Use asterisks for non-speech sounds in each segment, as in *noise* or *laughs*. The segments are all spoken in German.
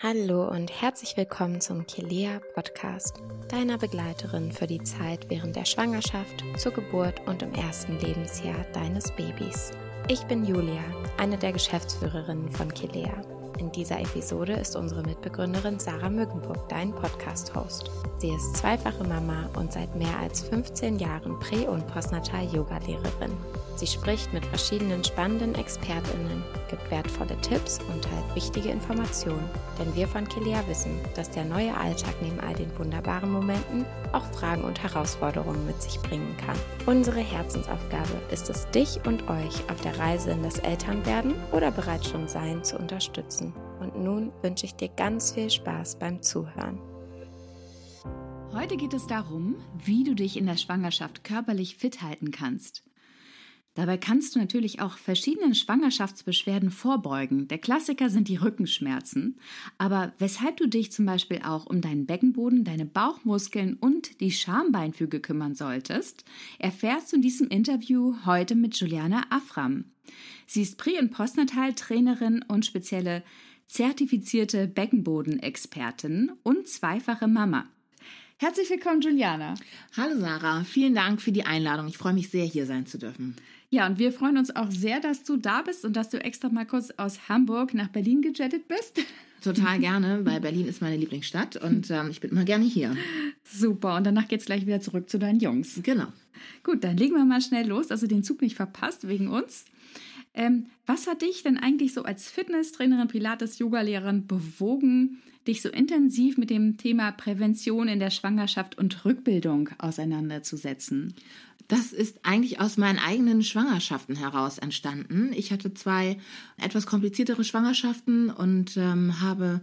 Hallo und herzlich willkommen zum Kilea Podcast, deiner Begleiterin für die Zeit während der Schwangerschaft, zur Geburt und im ersten Lebensjahr deines Babys. Ich bin Julia, eine der Geschäftsführerinnen von Kilea. In dieser Episode ist unsere Mitbegründerin Sarah Mückenburg dein Podcast-Host. Sie ist zweifache Mama und seit mehr als 15 Jahren Prä- und Postnatal-Yoga-Lehrerin. Sie spricht mit verschiedenen spannenden ExpertInnen, gibt wertvolle Tipps und teilt wichtige Informationen. Denn wir von Kilea wissen, dass der neue Alltag neben all den wunderbaren Momenten auch Fragen und Herausforderungen mit sich bringen kann. Unsere Herzensaufgabe ist es, dich und euch auf der Reise in das Elternwerden oder bereits schon Sein zu unterstützen. Und nun wünsche ich dir ganz viel Spaß beim Zuhören. Heute geht es darum, wie du dich in der Schwangerschaft körperlich fit halten kannst. Dabei kannst du natürlich auch verschiedenen Schwangerschaftsbeschwerden vorbeugen. Der Klassiker sind die Rückenschmerzen. Aber weshalb du dich zum Beispiel auch um deinen Beckenboden, deine Bauchmuskeln und die Schambeinfüge kümmern solltest, erfährst du in diesem Interview heute mit Juliana Afram. Sie ist Prä- und Postnatal-Trainerin und spezielle zertifizierte Beckenbodenexpertin und zweifache Mama. Herzlich willkommen, Juliana. Hallo Sarah, vielen Dank für die Einladung. Ich freue mich sehr, hier sein zu dürfen. Ja, und wir freuen uns auch sehr, dass du da bist und dass du extra mal kurz aus Hamburg nach Berlin gejettet bist. *laughs* Total gerne, weil Berlin ist meine Lieblingsstadt und ähm, ich bin immer gerne hier. Super, und danach geht's gleich wieder zurück zu deinen Jungs. Genau. Gut, dann legen wir mal schnell los, dass du den Zug nicht verpasst wegen uns. Ähm, was hat dich denn eigentlich so als Fitnesstrainerin, Pilates, Yogalehrerin bewogen, dich so intensiv mit dem Thema Prävention in der Schwangerschaft und Rückbildung auseinanderzusetzen? Das ist eigentlich aus meinen eigenen Schwangerschaften heraus entstanden. Ich hatte zwei etwas kompliziertere Schwangerschaften und ähm, habe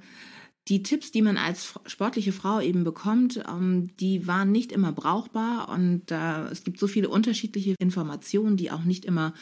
die Tipps, die man als sportliche Frau eben bekommt, ähm, die waren nicht immer brauchbar und äh, es gibt so viele unterschiedliche Informationen, die auch nicht immer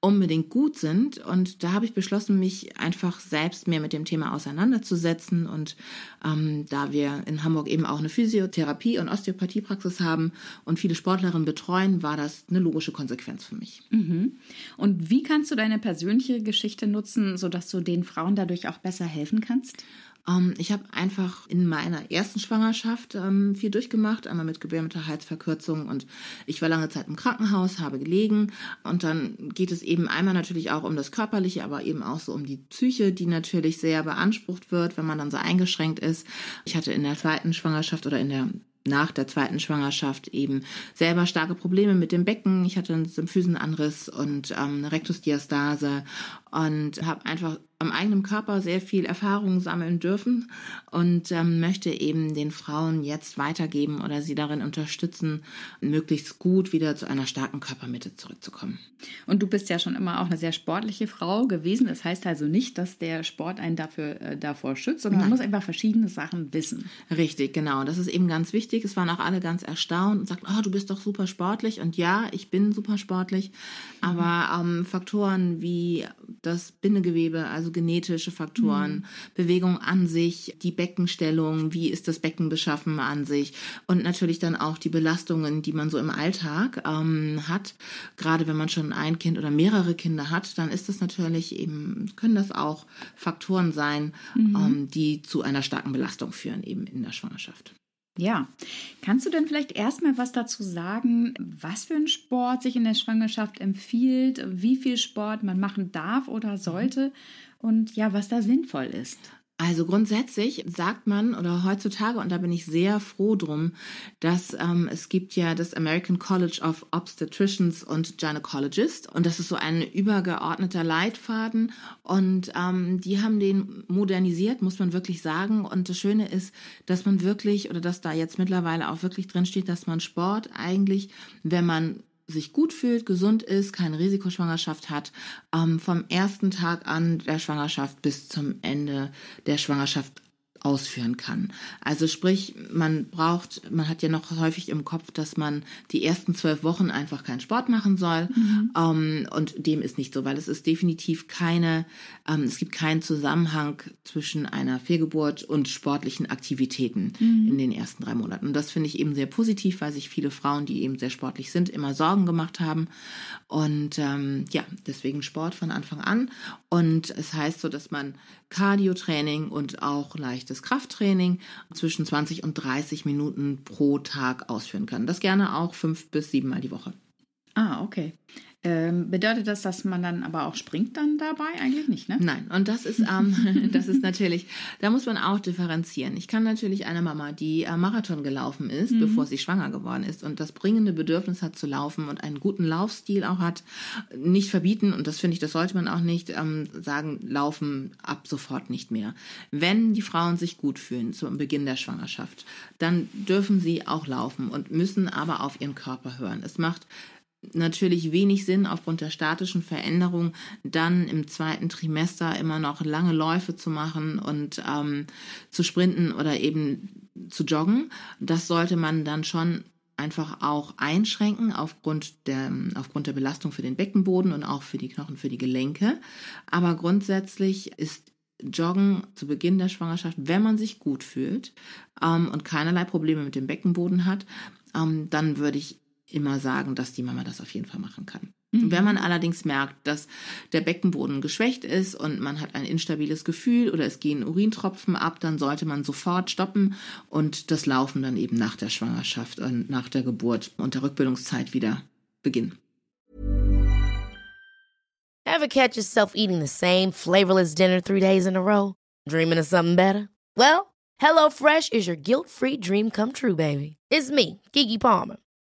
unbedingt gut sind. Und da habe ich beschlossen, mich einfach selbst mehr mit dem Thema auseinanderzusetzen. Und ähm, da wir in Hamburg eben auch eine Physiotherapie- und Osteopathiepraxis haben und viele Sportlerinnen betreuen, war das eine logische Konsequenz für mich. Mhm. Und wie kannst du deine persönliche Geschichte nutzen, sodass du den Frauen dadurch auch besser helfen kannst? Ähm, ich habe einfach in meiner ersten Schwangerschaft ähm, viel durchgemacht, einmal mit Gebärmutterhalsverkürzung und ich war lange Zeit im Krankenhaus, habe gelegen und dann geht es eben einmal natürlich auch um das Körperliche, aber eben auch so um die Psyche, die natürlich sehr beansprucht wird, wenn man dann so eingeschränkt ist. Ich hatte in der zweiten Schwangerschaft oder in der nach der zweiten Schwangerschaft eben selber starke Probleme mit dem Becken. Ich hatte einen Symphysenanriss und ähm, eine Rektusdiastase und habe einfach am eigenen Körper sehr viel Erfahrung sammeln dürfen und ähm, möchte eben den Frauen jetzt weitergeben oder sie darin unterstützen, möglichst gut wieder zu einer starken Körpermitte zurückzukommen. Und du bist ja schon immer auch eine sehr sportliche Frau gewesen. Das heißt also nicht, dass der Sport einen dafür äh, davor schützt, sondern Nein. man muss einfach verschiedene Sachen wissen. Richtig, genau. Das ist eben ganz wichtig. Es waren auch alle ganz erstaunt und sagten, oh, du bist doch super sportlich. Und ja, ich bin super sportlich. Aber ähm, Faktoren wie das Bindegewebe, also also genetische Faktoren, mhm. Bewegung an sich, die Beckenstellung, wie ist das Becken beschaffen an sich und natürlich dann auch die Belastungen, die man so im Alltag ähm, hat. Gerade wenn man schon ein Kind oder mehrere Kinder hat, dann ist das natürlich eben, können das auch Faktoren sein, mhm. ähm, die zu einer starken Belastung führen eben in der Schwangerschaft. Ja, kannst du denn vielleicht erstmal was dazu sagen, was für ein Sport sich in der Schwangerschaft empfiehlt, wie viel Sport man machen darf oder sollte und ja, was da sinnvoll ist? Also grundsätzlich sagt man oder heutzutage, und da bin ich sehr froh drum, dass ähm, es gibt ja das American College of Obstetricians und Gynecologists und das ist so ein übergeordneter Leitfaden und ähm, die haben den modernisiert, muss man wirklich sagen. Und das Schöne ist, dass man wirklich oder dass da jetzt mittlerweile auch wirklich drin steht, dass man Sport eigentlich, wenn man sich gut fühlt, gesund ist, keine Risikoschwangerschaft hat, ähm, vom ersten Tag an der Schwangerschaft bis zum Ende der Schwangerschaft ausführen kann. Also sprich, man braucht, man hat ja noch häufig im Kopf, dass man die ersten zwölf Wochen einfach keinen Sport machen soll. Mhm. Ähm, und dem ist nicht so, weil es ist definitiv keine, ähm, es gibt keinen Zusammenhang zwischen einer Fehlgeburt und sportlichen Aktivitäten mhm. in den ersten drei Monaten. Und das finde ich eben sehr positiv, weil sich viele Frauen, die eben sehr sportlich sind, immer Sorgen gemacht haben. Und ähm, ja, deswegen Sport von Anfang an. Und es heißt so, dass man Cardio-Training und auch leichtes Krafttraining zwischen 20 und 30 Minuten pro Tag ausführen kann. Das gerne auch fünf bis sieben Mal die Woche. Ah, okay. Ähm, bedeutet das, dass man dann aber auch springt dann dabei? Eigentlich nicht, ne? Nein, und das ist, ähm, *laughs* das ist natürlich, da muss man auch differenzieren. Ich kann natürlich eine Mama, die äh, Marathon gelaufen ist, mhm. bevor sie schwanger geworden ist und das bringende Bedürfnis hat zu laufen und einen guten Laufstil auch hat, nicht verbieten, und das finde ich, das sollte man auch nicht ähm, sagen, laufen ab sofort nicht mehr. Wenn die Frauen sich gut fühlen zu Beginn der Schwangerschaft, dann dürfen sie auch laufen und müssen aber auf ihren Körper hören. Es macht natürlich wenig Sinn, aufgrund der statischen Veränderung dann im zweiten Trimester immer noch lange Läufe zu machen und ähm, zu sprinten oder eben zu joggen. Das sollte man dann schon einfach auch einschränken aufgrund der, aufgrund der Belastung für den Beckenboden und auch für die Knochen, für die Gelenke. Aber grundsätzlich ist Joggen zu Beginn der Schwangerschaft, wenn man sich gut fühlt ähm, und keinerlei Probleme mit dem Beckenboden hat, ähm, dann würde ich immer sagen, dass die Mama das auf jeden Fall machen kann. Mhm. Wenn man allerdings merkt, dass der Beckenboden geschwächt ist und man hat ein instabiles Gefühl oder es gehen Urintropfen ab, dann sollte man sofort stoppen und das Laufen dann eben nach der Schwangerschaft und nach der Geburt und der Rückbildungszeit wieder beginnen. Ever catch yourself eating the same flavorless dinner three days in a row? Dreaming of something better? Well, HelloFresh is your guilt-free dream come true, baby. It's me, Kiki Palmer.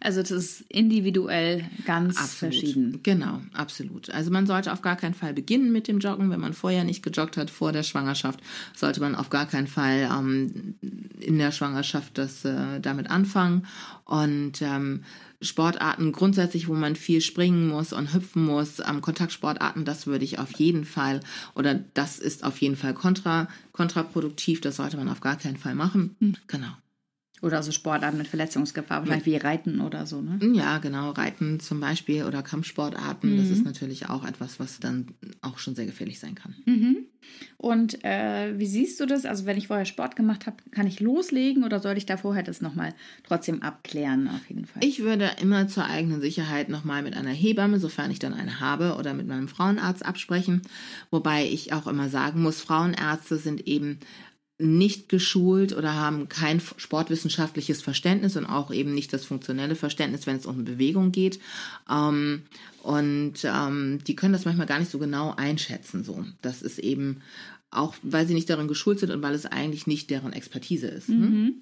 Also das ist individuell ganz absolut. verschieden. Genau, absolut. Also man sollte auf gar keinen Fall beginnen mit dem Joggen. Wenn man vorher nicht gejoggt hat vor der Schwangerschaft, sollte man auf gar keinen Fall ähm, in der Schwangerschaft das äh, damit anfangen. Und ähm, Sportarten grundsätzlich, wo man viel springen muss und hüpfen muss, ähm, Kontaktsportarten, das würde ich auf jeden Fall oder das ist auf jeden Fall kontra, kontraproduktiv. Das sollte man auf gar keinen Fall machen. Hm. Genau. Oder so Sportarten mit Verletzungsgefahr, vielleicht wie Reiten oder so, ne? Ja, genau. Reiten zum Beispiel oder Kampfsportarten, mhm. das ist natürlich auch etwas, was dann auch schon sehr gefährlich sein kann. Mhm. Und äh, wie siehst du das? Also wenn ich vorher Sport gemacht habe, kann ich loslegen oder sollte ich da vorher das nochmal trotzdem abklären auf jeden Fall? Ich würde immer zur eigenen Sicherheit nochmal mit einer Hebamme, sofern ich dann eine habe, oder mit meinem Frauenarzt absprechen. Wobei ich auch immer sagen muss, Frauenärzte sind eben nicht geschult oder haben kein sportwissenschaftliches Verständnis und auch eben nicht das funktionelle Verständnis, wenn es um Bewegung geht. Ähm, und ähm, die können das manchmal gar nicht so genau einschätzen. So, das ist eben auch, weil sie nicht darin geschult sind und weil es eigentlich nicht deren Expertise ist. Ne? Mhm.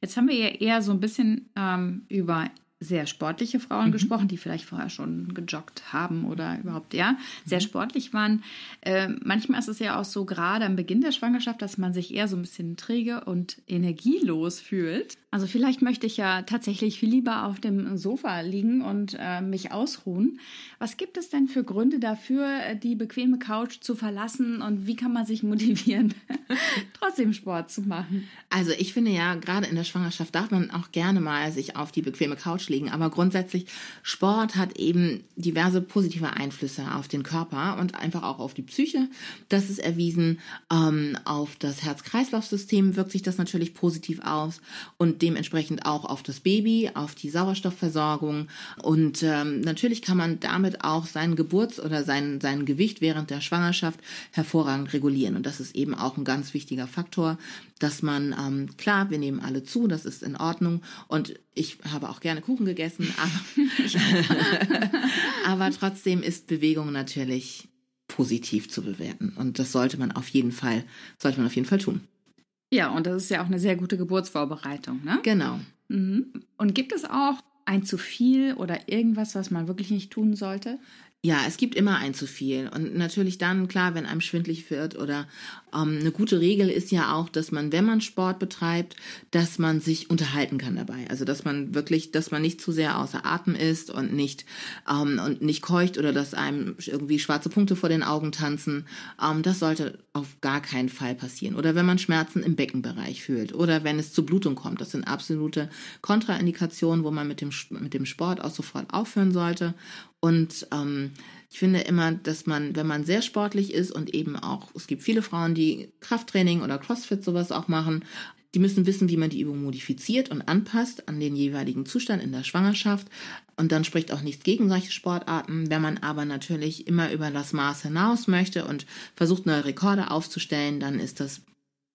Jetzt haben wir ja eher so ein bisschen ähm, über sehr sportliche Frauen mhm. gesprochen, die vielleicht vorher schon gejoggt haben oder überhaupt ja sehr mhm. sportlich waren. Äh, manchmal ist es ja auch so gerade am Beginn der Schwangerschaft, dass man sich eher so ein bisschen träge und energielos fühlt. Also vielleicht möchte ich ja tatsächlich viel lieber auf dem Sofa liegen und äh, mich ausruhen. Was gibt es denn für Gründe dafür, die bequeme Couch zu verlassen und wie kann man sich motivieren, *laughs* trotzdem Sport zu machen? Also ich finde ja, gerade in der Schwangerschaft darf man auch gerne mal sich auf die bequeme Couch Ausschlägen. Aber grundsätzlich, Sport hat eben diverse positive Einflüsse auf den Körper und einfach auch auf die Psyche. Das ist erwiesen. Ähm, auf das Herz-Kreislauf-System wirkt sich das natürlich positiv aus und dementsprechend auch auf das Baby, auf die Sauerstoffversorgung. Und ähm, natürlich kann man damit auch seinen Geburts- oder sein, sein Gewicht während der Schwangerschaft hervorragend regulieren. Und das ist eben auch ein ganz wichtiger Faktor, dass man, ähm, klar, wir nehmen alle zu, das ist in Ordnung. Und ich habe auch gerne Kuchen gegessen, aber, *laughs* *laughs* aber trotzdem ist Bewegung natürlich positiv zu bewerten. Und das sollte man auf jeden Fall, sollte man auf jeden Fall tun. Ja, und das ist ja auch eine sehr gute Geburtsvorbereitung, ne? Genau. Mhm. Und gibt es auch ein zu viel oder irgendwas, was man wirklich nicht tun sollte? Ja, es gibt immer ein zu viel. Und natürlich dann, klar, wenn einem schwindlig wird oder ähm, eine gute Regel ist ja auch, dass man, wenn man Sport betreibt, dass man sich unterhalten kann dabei. Also dass man wirklich, dass man nicht zu sehr außer Atem ist und nicht ähm, und nicht keucht oder dass einem irgendwie schwarze Punkte vor den Augen tanzen. Ähm, das sollte auf gar keinen Fall passieren. Oder wenn man Schmerzen im Beckenbereich fühlt oder wenn es zu Blutung kommt. Das sind absolute Kontraindikationen, wo man mit dem, mit dem Sport auch sofort aufhören sollte. Und ähm, ich finde immer, dass man, wenn man sehr sportlich ist und eben auch, es gibt viele Frauen, die Krafttraining oder CrossFit sowas auch machen, die müssen wissen, wie man die Übung modifiziert und anpasst an den jeweiligen Zustand in der Schwangerschaft. Und dann spricht auch nichts gegen solche Sportarten. Wenn man aber natürlich immer über das Maß hinaus möchte und versucht, neue Rekorde aufzustellen, dann ist das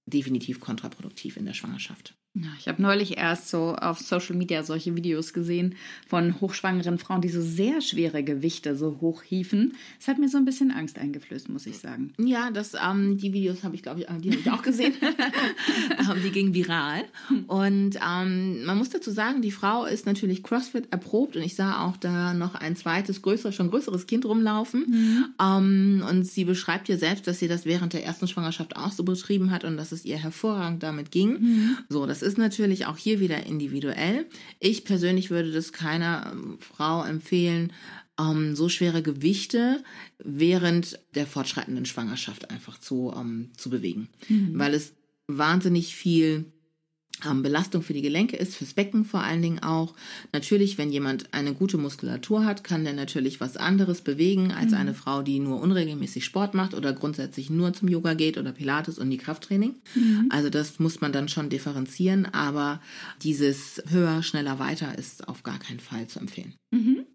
definitiv kontraproduktiv in der Schwangerschaft. Ich habe neulich erst so auf Social Media solche Videos gesehen von hochschwangeren Frauen, die so sehr schwere Gewichte so hochhiefen. Das hat mir so ein bisschen Angst eingeflößt, muss ich sagen. Ja, das, ähm, die Videos habe ich, glaube ich, die habe ich auch gesehen. *laughs* ähm, die gingen viral. Und ähm, man muss dazu sagen, die Frau ist natürlich CrossFit erprobt und ich sah auch da noch ein zweites, größeres, schon größeres Kind rumlaufen. Mhm. Ähm, und sie beschreibt ja selbst, dass sie das während der ersten Schwangerschaft auch so betrieben hat und dass es ihr hervorragend damit ging. Mhm. So, das ist natürlich auch hier wieder individuell. Ich persönlich würde das keiner ähm, Frau empfehlen, ähm, so schwere Gewichte während der fortschreitenden Schwangerschaft einfach zu, ähm, zu bewegen, mhm. weil es wahnsinnig viel Belastung für die Gelenke ist, fürs Becken vor allen Dingen auch. Natürlich, wenn jemand eine gute Muskulatur hat, kann der natürlich was anderes bewegen als mhm. eine Frau, die nur unregelmäßig Sport macht oder grundsätzlich nur zum Yoga geht oder Pilates und die Krafttraining. Mhm. Also das muss man dann schon differenzieren, aber dieses höher, schneller, weiter ist auf gar keinen Fall zu empfehlen. Mhm.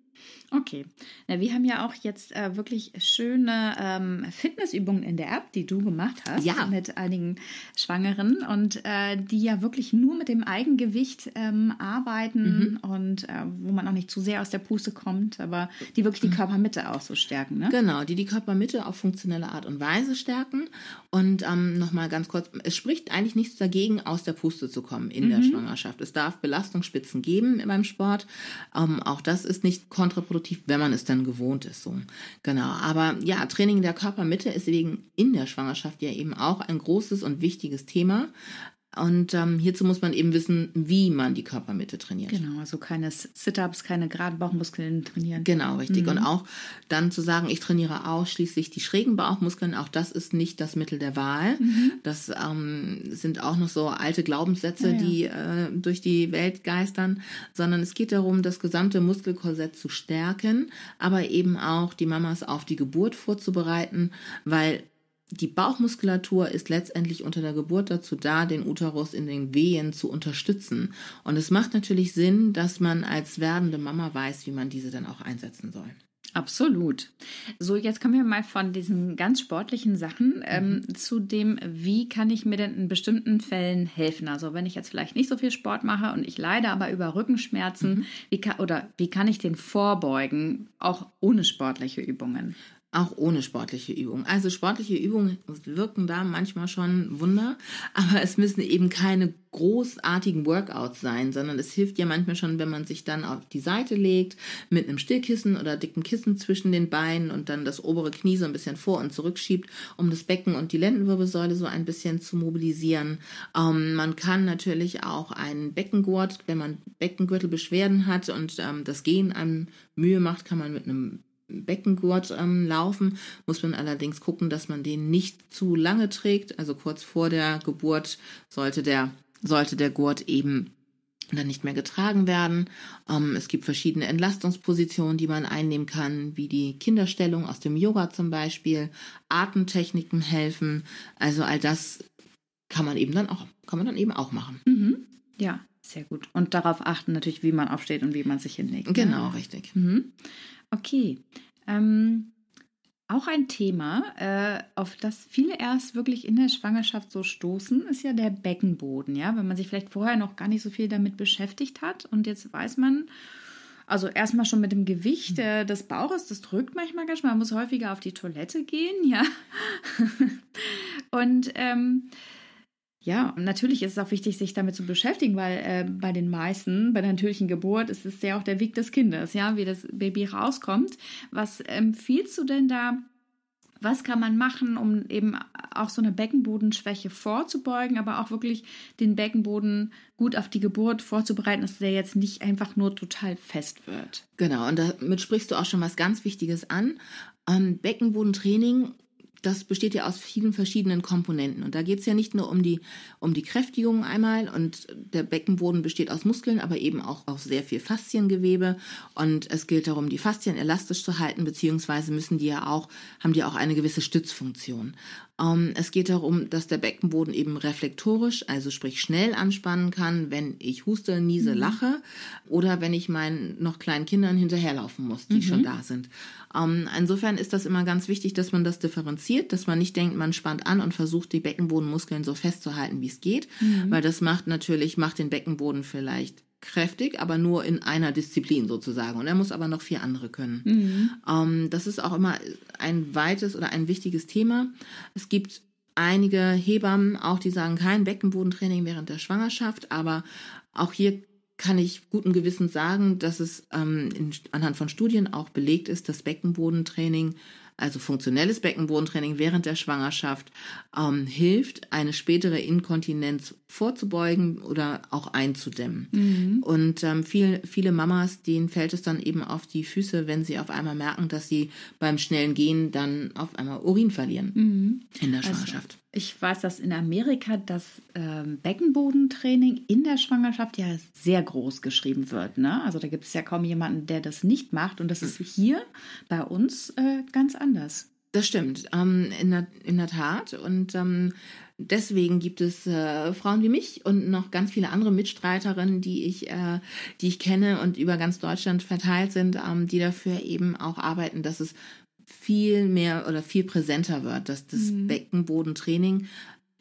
Okay. Na, wir haben ja auch jetzt äh, wirklich schöne ähm, Fitnessübungen in der App, die du gemacht hast ja. mit einigen Schwangeren und äh, die ja wirklich nur mit dem Eigengewicht ähm, arbeiten mhm. und äh, wo man auch nicht zu sehr aus der Puste kommt, aber die wirklich die mhm. Körpermitte auch so stärken. Ne? Genau, die die Körpermitte auf funktionelle Art und Weise stärken. Und ähm, nochmal ganz kurz, es spricht eigentlich nichts dagegen, aus der Puste zu kommen in mhm. der Schwangerschaft. Es darf Belastungsspitzen geben beim Sport. Ähm, auch das ist nicht kontraproduktiv kontraproduktiv, wenn man es dann gewohnt ist. So. Genau. Aber ja, Training der Körpermitte ist wegen in der Schwangerschaft ja eben auch ein großes und wichtiges Thema. Und ähm, hierzu muss man eben wissen, wie man die Körpermitte trainiert. Genau, also keine Sit-ups, keine geraden Bauchmuskeln trainieren. Genau, richtig. Mhm. Und auch dann zu sagen, ich trainiere ausschließlich die schrägen Bauchmuskeln, auch das ist nicht das Mittel der Wahl. Mhm. Das ähm, sind auch noch so alte Glaubenssätze, ja, ja. die äh, durch die Welt geistern, sondern es geht darum, das gesamte Muskelkorsett zu stärken, aber eben auch die Mamas auf die Geburt vorzubereiten, weil die Bauchmuskulatur ist letztendlich unter der Geburt dazu da, den Uterus in den Wehen zu unterstützen. Und es macht natürlich Sinn, dass man als werdende Mama weiß, wie man diese dann auch einsetzen soll. Absolut. So, jetzt kommen wir mal von diesen ganz sportlichen Sachen ähm, mhm. zu dem, wie kann ich mir denn in bestimmten Fällen helfen? Also wenn ich jetzt vielleicht nicht so viel Sport mache und ich leide aber über Rückenschmerzen, mhm. wie kann, oder wie kann ich den vorbeugen, auch ohne sportliche Übungen? Auch ohne sportliche Übung. Also sportliche Übungen wirken da manchmal schon Wunder, aber es müssen eben keine großartigen Workouts sein, sondern es hilft ja manchmal schon, wenn man sich dann auf die Seite legt mit einem Stillkissen oder dicken Kissen zwischen den Beinen und dann das obere Knie so ein bisschen vor und zurück schiebt, um das Becken und die Lendenwirbelsäule so ein bisschen zu mobilisieren. Ähm, man kann natürlich auch einen Beckengurt, wenn man Beckengürtelbeschwerden hat und ähm, das Gehen einem Mühe macht, kann man mit einem Beckengurt ähm, laufen, muss man allerdings gucken, dass man den nicht zu lange trägt. Also kurz vor der Geburt sollte der, sollte der Gurt eben dann nicht mehr getragen werden. Ähm, es gibt verschiedene Entlastungspositionen, die man einnehmen kann, wie die Kinderstellung aus dem Yoga zum Beispiel. Atemtechniken helfen. Also all das kann man eben dann auch, kann man dann eben auch machen. Mhm. Ja, sehr gut. Und darauf achten natürlich, wie man aufsteht und wie man sich hinlegt. Ne? Genau, richtig. Mhm. Okay. Ähm, auch ein Thema, äh, auf das viele erst wirklich in der Schwangerschaft so stoßen, ist ja der Beckenboden. Ja, wenn man sich vielleicht vorher noch gar nicht so viel damit beschäftigt hat und jetzt weiß man, also erstmal schon mit dem Gewicht äh, des Bauches, das drückt manchmal ganz schön. Man muss häufiger auf die Toilette gehen, ja. *laughs* und ähm, ja, natürlich ist es auch wichtig, sich damit zu beschäftigen, weil äh, bei den meisten, bei der natürlichen Geburt, ist es ja auch der Weg des Kindes, ja, wie das Baby rauskommt. Was empfiehlst du denn da? Was kann man machen, um eben auch so eine Beckenbodenschwäche vorzubeugen, aber auch wirklich den Beckenboden gut auf die Geburt vorzubereiten, dass der jetzt nicht einfach nur total fest wird? Genau, und damit sprichst du auch schon was ganz Wichtiges an. Ähm, Beckenbodentraining das besteht ja aus vielen verschiedenen Komponenten. Und da geht es ja nicht nur um die, um die Kräftigung einmal und der Beckenboden besteht aus Muskeln, aber eben auch aus sehr viel Fasziengewebe. Und es gilt darum, die Faszien elastisch zu halten, beziehungsweise müssen die ja auch, haben die auch eine gewisse Stützfunktion. Ähm, es geht darum, dass der Beckenboden eben reflektorisch, also sprich schnell anspannen kann, wenn ich huste, niese, mhm. lache oder wenn ich meinen noch kleinen Kindern hinterherlaufen muss, die mhm. schon da sind. Ähm, insofern ist das immer ganz wichtig, dass man das differenziert, dass man nicht denkt, man spannt an und versucht, die Beckenbodenmuskeln so festzuhalten, wie es geht, mhm. weil das macht natürlich, macht den Beckenboden vielleicht kräftig, aber nur in einer Disziplin sozusagen. Und er muss aber noch vier andere können. Mhm. Ähm, das ist auch immer ein weites oder ein wichtiges Thema. Es gibt einige Hebammen auch, die sagen, kein Beckenbodentraining während der Schwangerschaft, aber auch hier kann ich guten Gewissens sagen, dass es ähm, in, anhand von Studien auch belegt ist, dass Beckenbodentraining also funktionelles Beckenbodentraining während der Schwangerschaft, ähm, hilft, eine spätere Inkontinenz vorzubeugen oder auch einzudämmen. Mhm. Und ähm, viel, viele Mamas, denen fällt es dann eben auf die Füße, wenn sie auf einmal merken, dass sie beim schnellen Gehen dann auf einmal Urin verlieren mhm. in der also Schwangerschaft. Also ich weiß, dass in Amerika das ähm, Beckenbodentraining in der Schwangerschaft ja sehr groß geschrieben wird. Ne? Also da gibt es ja kaum jemanden, der das nicht macht. Und das ist hier bei uns äh, ganz anders. Das stimmt, ähm, in, der, in der Tat. Und ähm, deswegen gibt es äh, Frauen wie mich und noch ganz viele andere Mitstreiterinnen, die ich, äh, die ich kenne und über ganz Deutschland verteilt sind, ähm, die dafür eben auch arbeiten, dass es viel mehr oder viel präsenter wird, dass das mhm. Beckenbodentraining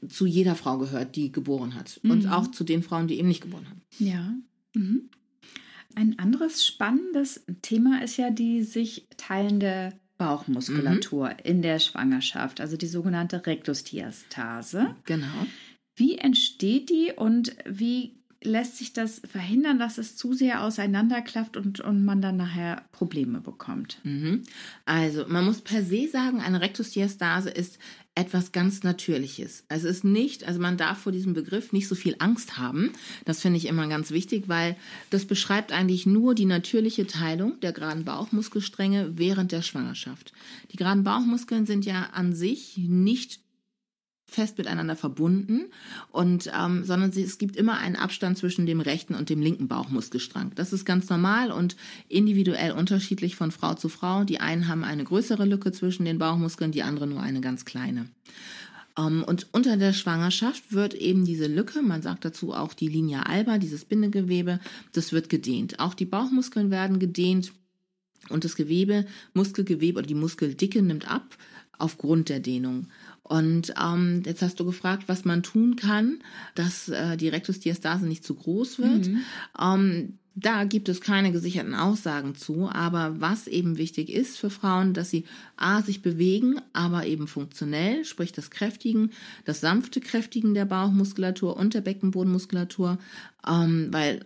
zu jeder Frau gehört, die geboren hat. Mhm. Und auch zu den Frauen, die eben nicht geboren haben. Ja. Mhm. Ein anderes spannendes Thema ist ja die sich teilende Bauchmuskulatur mhm. in der Schwangerschaft, also die sogenannte Rektusdiastase. Genau. Wie entsteht die und wie lässt sich das verhindern, dass es zu sehr auseinanderklafft und, und man dann nachher Probleme bekommt? Mhm. Also man muss per se sagen, eine Rektusdiastase ist etwas ganz Natürliches. Es ist nicht, also man darf vor diesem Begriff nicht so viel Angst haben. Das finde ich immer ganz wichtig, weil das beschreibt eigentlich nur die natürliche Teilung der geraden Bauchmuskelstränge während der Schwangerschaft. Die geraden Bauchmuskeln sind ja an sich nicht fest miteinander verbunden und ähm, sondern sie, es gibt immer einen Abstand zwischen dem rechten und dem linken Bauchmuskelstrang. Das ist ganz normal und individuell unterschiedlich von Frau zu Frau. Die einen haben eine größere Lücke zwischen den Bauchmuskeln, die anderen nur eine ganz kleine. Ähm, und unter der Schwangerschaft wird eben diese Lücke, man sagt dazu auch die Linea alba, dieses Bindegewebe, das wird gedehnt. Auch die Bauchmuskeln werden gedehnt und das Gewebe, Muskelgewebe oder die Muskeldicke nimmt ab aufgrund der Dehnung. Und ähm, jetzt hast du gefragt, was man tun kann, dass äh, die Rektusdiastase nicht zu groß wird. Mhm. Ähm, da gibt es keine gesicherten Aussagen zu, aber was eben wichtig ist für Frauen, dass sie a sich bewegen, aber eben funktionell, sprich das Kräftigen, das sanfte Kräftigen der Bauchmuskulatur und der Beckenbodenmuskulatur, ähm, weil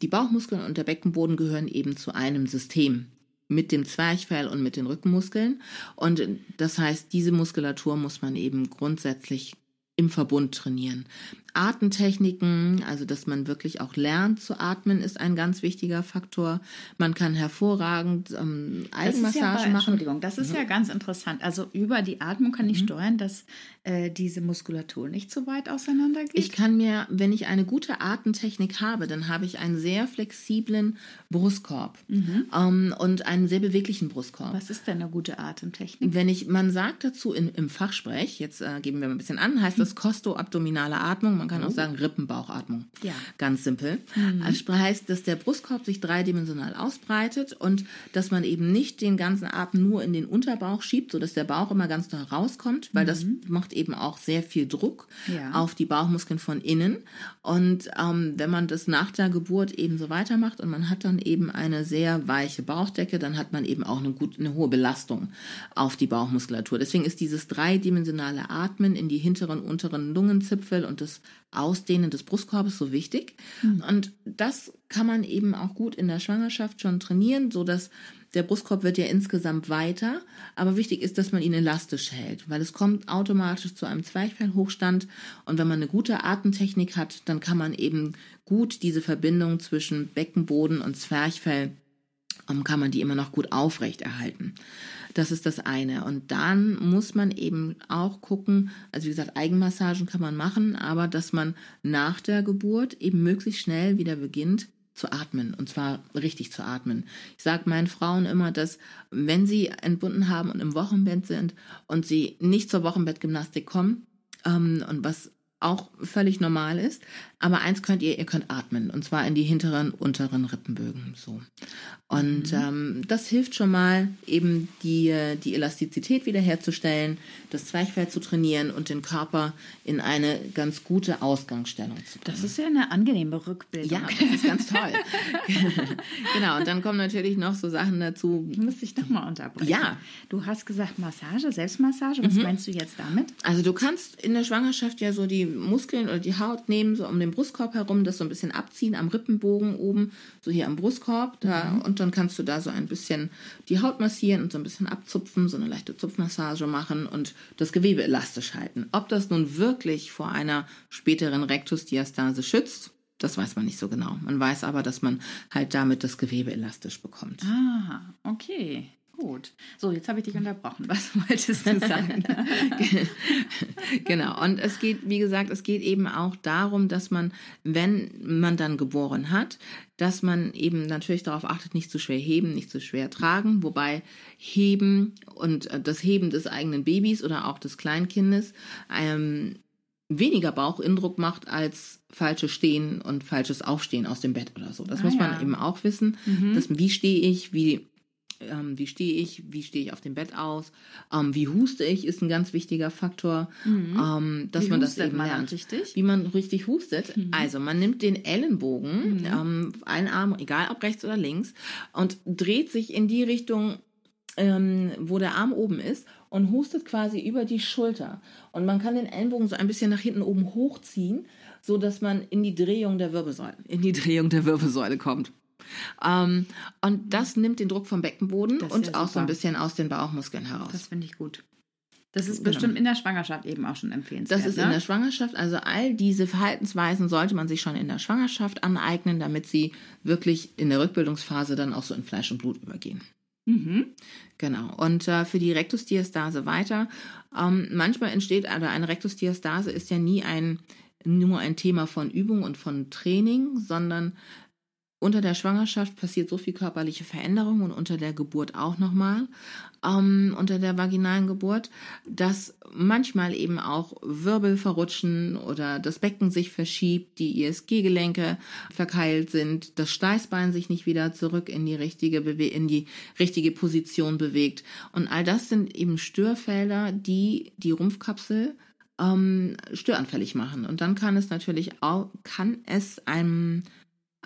die Bauchmuskeln und der Beckenboden gehören eben zu einem System mit dem Zwerchfell und mit den Rückenmuskeln. Und das heißt, diese Muskulatur muss man eben grundsätzlich im Verbund trainieren. Atemtechniken, also dass man wirklich auch lernt zu atmen, ist ein ganz wichtiger Faktor. Man kann hervorragend ähm, Eigenmassage ja machen. Entschuldigung, das ist ja ganz interessant. Also über die Atmung kann ich steuern, dass äh, diese Muskulatur nicht so weit auseinander geht. Ich kann mir, wenn ich eine gute Atemtechnik habe, dann habe ich einen sehr flexiblen Brustkorb ähm, und einen sehr beweglichen Brustkorb. Was ist denn eine gute Atemtechnik? Wenn ich, man sagt dazu in, im Fachsprech, jetzt äh, geben wir mal ein bisschen an, heißt das kostoabdominale Atmung. Man kann auch sagen Rippenbauchatmung. Ja. Ganz simpel. Also heißt, dass der Brustkorb sich dreidimensional ausbreitet und dass man eben nicht den ganzen Atem nur in den Unterbauch schiebt, sodass der Bauch immer ganz doll rauskommt, weil das macht eben auch sehr viel Druck Ja. auf die Bauchmuskeln von innen. Und ähm, wenn man das nach der Geburt eben so weitermacht und man hat dann eben eine sehr weiche Bauchdecke, dann hat man eben auch eine, gut, eine hohe Belastung auf die Bauchmuskulatur. Deswegen ist dieses dreidimensionale Atmen in die hinteren, unteren Lungenzipfel und das Ausdehnen des Brustkorbes so wichtig. Und das kann man eben auch gut in der Schwangerschaft schon trainieren, so dass der Brustkorb wird ja insgesamt weiter, aber wichtig ist, dass man ihn elastisch hält, weil es kommt automatisch zu einem Zwerchfellhochstand und wenn man eine gute Atemtechnik hat, dann kann man eben gut diese Verbindung zwischen Beckenboden und Zwerchfell kann man die immer noch gut aufrechterhalten. Das ist das eine. Und dann muss man eben auch gucken, also wie gesagt, Eigenmassagen kann man machen, aber dass man nach der Geburt eben möglichst schnell wieder beginnt zu atmen und zwar richtig zu atmen. Ich sage meinen Frauen immer, dass wenn sie entbunden haben und im Wochenbett sind und sie nicht zur Wochenbettgymnastik kommen ähm, und was auch völlig normal ist. Aber eins könnt ihr, ihr könnt atmen und zwar in die hinteren, unteren Rippenbögen. So. Und ähm, das hilft schon mal, eben die, die Elastizität wiederherzustellen, das Zwerchfell zu trainieren und den Körper in eine ganz gute Ausgangsstellung zu bringen. Das ist ja eine angenehme Rückbildung. ja, das ist ganz toll. *laughs* genau, und dann kommen natürlich noch so Sachen dazu. Muss ich nochmal unterbrechen. Ja. Mhm. Du hast gesagt Massage, Selbstmassage. Was meinst du jetzt damit? Also du kannst in der Schwangerschaft ja so die Muskeln oder die Haut nehmen, so um den Brustkorb herum, das so ein bisschen abziehen am Rippenbogen oben, so hier am Brustkorb. Da, Und dann kannst du da so ein bisschen die Haut massieren und so ein bisschen abzupfen, so eine leichte Zupfmassage machen und das Gewebe elastisch halten. Ob das nun wirklich vor einer späteren Rektusdiastase schützt, das weiß man nicht so genau. Man weiß aber, dass man halt damit das Gewebe elastisch bekommt. Ah, okay. Gut. So, jetzt habe ich dich unterbrochen. Was *laughs* wolltest du sagen? *laughs* genau. Und es geht, wie gesagt, es geht eben auch darum, dass man, wenn man dann geboren hat, dass man eben natürlich darauf achtet, nicht zu schwer heben, nicht zu schwer tragen, wobei Heben und äh, das Heben des eigenen Babys oder auch des Kleinkindes ähm, weniger Bauchinndruck macht als falsches Stehen und falsches Aufstehen aus dem Bett oder so. Das Ah, muss man ja. eben auch wissen. Dass, wie stehe ich, wie ähm, wie stehe ich, wie stehe ich auf dem Bett aus, ähm, wie huste ich, ist ein ganz wichtiger Faktor, ähm, dass Wie man das eben man lernt. richtig? Wie man richtig hustet. Also man nimmt den Ellenbogen, ähm, einen Arm, egal ob rechts oder links, und dreht sich in die Richtung, ähm, wo der Arm oben ist und hustet quasi über die Schulter. Und man kann den Ellenbogen so ein bisschen nach hinten oben hochziehen, so dass man in die Drehung der Wirbelsäule, in die Drehung der Wirbelsäule kommt. Ähm, und das nimmt den Druck vom Beckenboden Das und ja auch so ein super. bisschen aus den Bauchmuskeln heraus. Das finde ich gut. Das ist Genau. bestimmt in der Schwangerschaft eben auch schon empfehlenswert. Das ist ne? in der Schwangerschaft, also all diese Verhaltensweisen sollte man sich schon in der Schwangerschaft aneignen, damit sie wirklich in der Rückbildungsphase dann auch so in Fleisch und Blut übergehen. Mhm. Genau. Und äh, für die Rektusdiastase weiter. Ähm, manchmal entsteht, also eine Rektusdiastase ist ja nie ein, nur ein Thema von Übung und von Training, sondern unter der Schwangerschaft passiert so viel körperliche Veränderung und unter der Geburt auch nochmal, ähm, unter der vaginalen Geburt, dass manchmal eben auch Wirbel verrutschen oder das Becken sich verschiebt, die ISG-Gelenke verkeilt sind, das Steißbein sich nicht wieder zurück in die richtige Bewe in die richtige Position bewegt. Und all das sind eben Störfelder, die die Rumpfkapsel ähm, störanfällig machen. Und dann kann es natürlich auch, kann es einem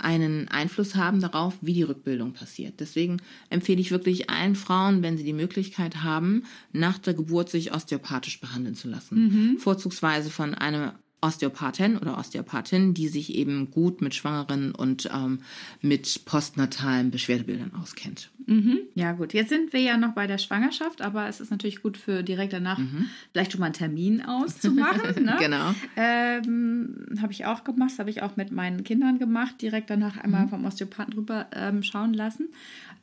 einen Einfluss haben darauf, wie die Rückbildung passiert. Deswegen empfehle ich wirklich allen Frauen, wenn sie die Möglichkeit haben, nach der Geburt sich osteopathisch behandeln zu lassen. Vorzugsweise von einem Osteopathin oder Osteopathin, die sich eben gut mit Schwangeren und ähm, mit postnatalen Beschwerdebildern auskennt. Mhm. Ja, gut. Jetzt sind wir ja noch bei der Schwangerschaft, aber es ist natürlich gut für direkt danach mhm. vielleicht schon mal einen Termin auszumachen. *laughs* Ne? genau. Ähm, habe ich auch gemacht, habe ich auch mit meinen Kindern gemacht, direkt danach einmal mhm. vom Osteopathen drüber ähm, schauen lassen.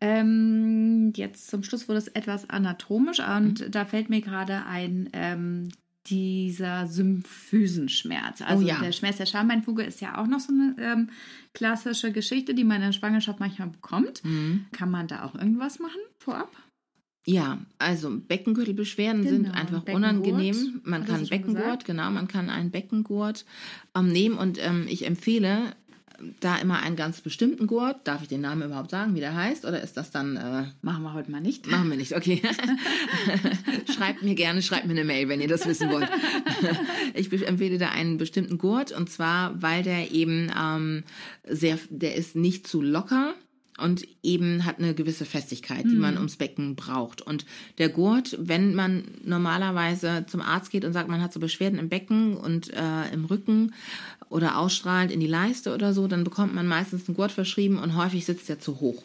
Ähm, jetzt zum Schluss wurde es etwas anatomisch und mhm. da fällt mir gerade ein ähm, dieser Symphysenschmerz. Also oh ja. der Schmerz der Schambeinfuge ist ja auch noch so eine ähm, klassische Geschichte, die man in der Schwangerschaft manchmal bekommt. Mhm. Kann man da auch irgendwas machen vorab? Ja, also Beckengürtelbeschwerden genau, sind einfach unangenehm. Man kann Beckengurt, genau, man kann einen Beckengurt ähm, nehmen und ähm, ich empfehle, da immer einen ganz bestimmten Gurt. Darf ich den Namen überhaupt sagen, wie der heißt? Oder ist das dann. Äh, machen wir heute mal nicht. Machen wir nicht, okay. *laughs* schreibt mir gerne, schreibt mir eine Mail, wenn ihr das wissen wollt. ich empfehle da einen bestimmten Gurt und zwar, weil der eben ähm, sehr, der ist nicht zu locker und eben hat eine gewisse Festigkeit, die man mhm. ums Becken braucht. Und der Gurt, wenn man normalerweise zum Arzt geht und sagt, man hat so Beschwerden im Becken und äh, im Rücken oder ausstrahlend in die Leiste oder so, dann bekommt man meistens einen Gurt verschrieben und häufig sitzt der zu hoch.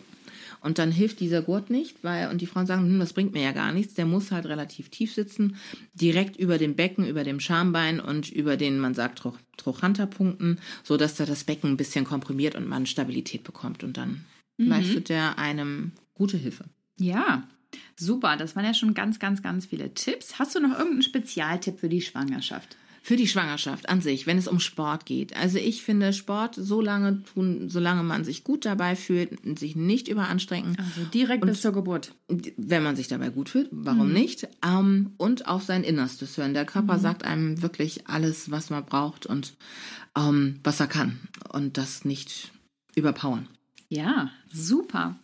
Und dann hilft dieser Gurt nicht, weil, und die Frauen sagen, hm, das bringt mir ja gar nichts, der muss halt relativ tief sitzen, direkt über dem Becken, über dem Schambein und über den, man sagt, Trochanterpunkten, so dass da das Becken ein bisschen komprimiert und man Stabilität bekommt und dann mhm. leistet der einem gute Hilfe. Ja, super. Das waren ja schon ganz, ganz, ganz viele Tipps. Hast du noch irgendeinen Spezialtipp für die Schwangerschaft? Für die Schwangerschaft an sich, wenn es um Sport geht. Also ich finde Sport so lange tun, solange man sich gut dabei fühlt und sich nicht überanstrengen. Also direkt und bis zur Geburt. Wenn man sich dabei gut fühlt, warum mhm. nicht? Ähm, und auf sein Innerstes hören. Der Körper mhm. sagt einem wirklich alles, was man braucht und ähm, was er kann. Und das nicht überpowern. Ja, super.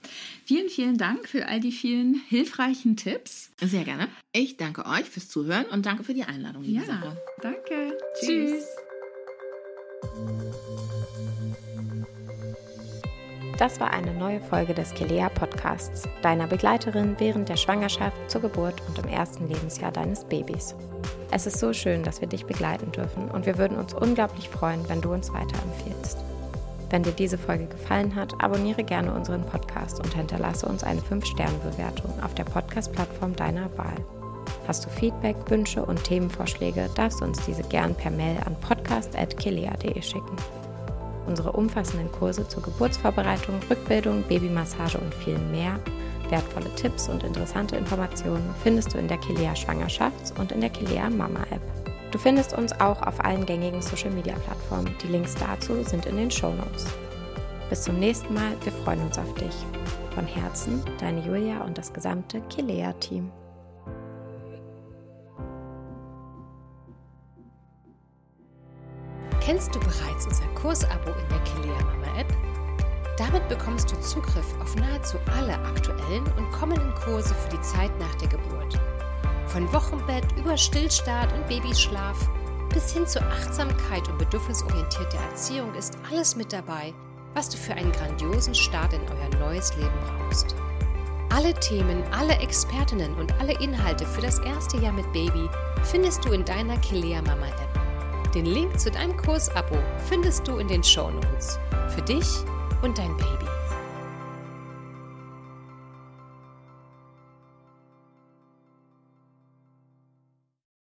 Vielen, vielen Dank für all die vielen hilfreichen Tipps. Sehr gerne. Ich danke euch fürs Zuhören und danke für die Einladung, liebe ja, Sache. Danke. Tschüss. Das war eine neue Folge des Kelea Podcasts, deiner Begleiterin während der Schwangerschaft, zur Geburt und im ersten Lebensjahr deines Babys. Es ist so schön, dass wir dich begleiten dürfen und wir würden uns unglaublich freuen, wenn du uns weiterempfiehlst. Wenn dir diese Folge gefallen hat, abonniere gerne unseren Podcast und hinterlasse uns eine 5-Sterne-Bewertung auf der Podcast-Plattform deiner Wahl. Hast du Feedback, Wünsche und Themenvorschläge, darfst du uns diese gern per Mail an podcast.kilea.de schicken. Unsere umfassenden Kurse zur Geburtsvorbereitung, Rückbildung, Babymassage und viel mehr, wertvolle Tipps und interessante Informationen findest du in der Kilea Schwangerschafts- und in der Kilea Mama App. Du findest uns auch auf allen gängigen Social-Media-Plattformen. Die Links dazu sind in den Show Notes. Bis zum nächsten Mal, wir freuen uns auf dich. Von Herzen, deine Julia und das gesamte Kilea-Team. Kennst du bereits unser Kursabo in der Kilea Mama App? Damit bekommst du Zugriff auf nahezu alle aktuellen und kommenden Kurse für die Zeit nach der Geburt. Von Wochenbett über Stillstart und Babyschlaf bis hin zur Achtsamkeit und bedürfnisorientierter Erziehung ist alles mit dabei, was du für einen grandiosen Start in euer neues Leben brauchst. Alle Themen, alle Expertinnen und alle Inhalte für das erste Jahr mit Baby findest du in deiner Kilea Mama App. Den Link zu deinem Kursabo findest du in den Show Notes. Für dich und dein Baby.